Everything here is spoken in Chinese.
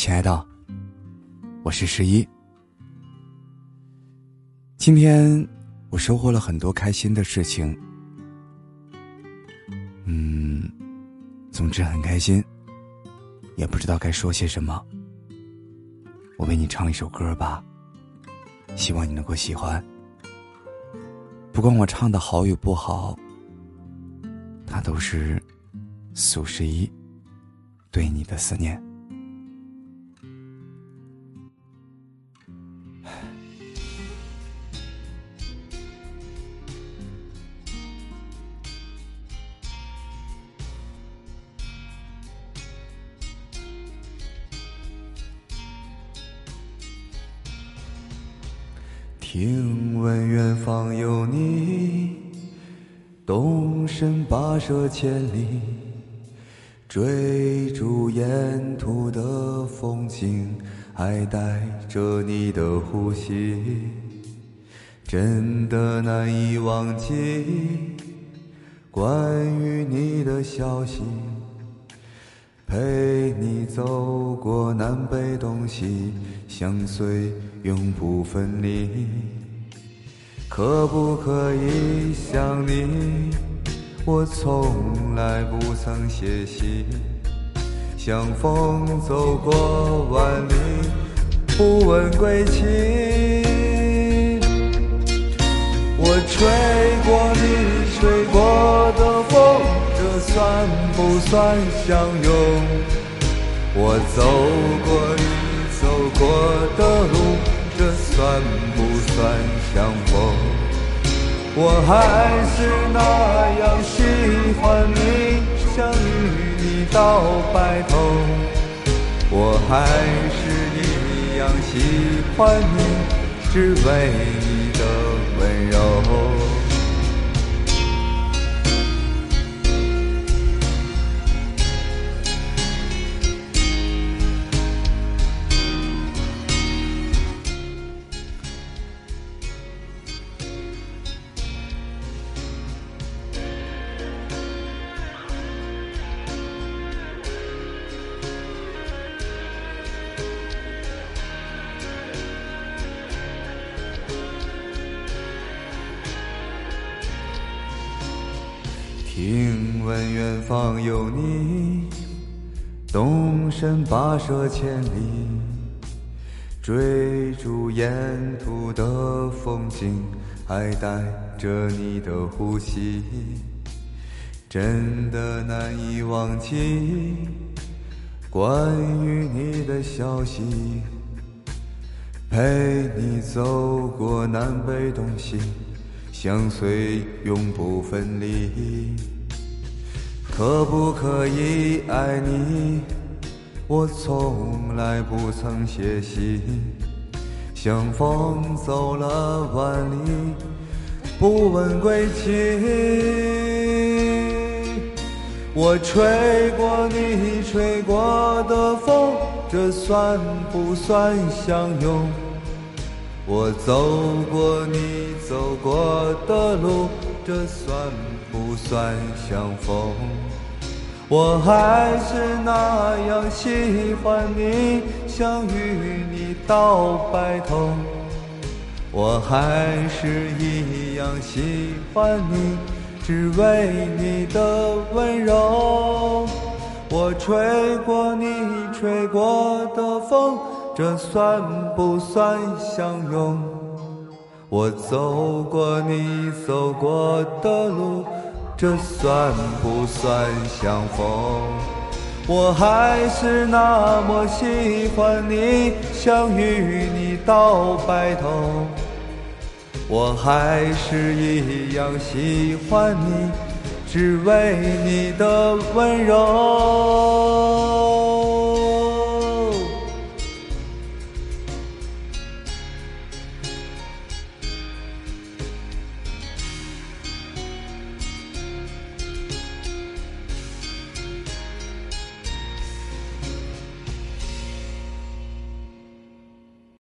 亲爱的，我是十一。今天我收获了很多开心的事情，嗯，总之很开心，也不知道该说些什么。我为你唱一首歌吧，希望你能够喜欢。不管我唱的好与不好，它都是苏十一对你的思念。听闻远方有你，动身跋涉千里，追逐沿途的风景，还带着你的呼吸，真的难以忘记关于你的消息，陪你走过南北东西，相随。永不分离，可不可以想你？我从来不曾歇息，像风走过万里，不问归期。我吹过你吹过的风，这算不算相拥？我走过你走过的路。这算不算相逢？我还是那样到白头。我还是一样喜欢你，只为你的温柔。听闻远方有你，动身跋涉千里，追逐沿途的风景，还带着你的呼吸，真的难以忘记关于你的消息，陪你走过南北东西。相随永不分离，可不可以爱你？我从来不曾歇息，像风走了万里，不问归期。我吹过你吹过的风，这算不算相拥？我走过你走过的路，这算不算相逢？我还是那样喜欢你，想与你到白头。我还是一样喜欢你，只为你的温柔。我吹过你吹过的风。这算不算相拥？我走过你走过的路，这算不算相逢？我还是那么喜欢你，想与你到白头。我还是一样喜欢你，只为你的温柔。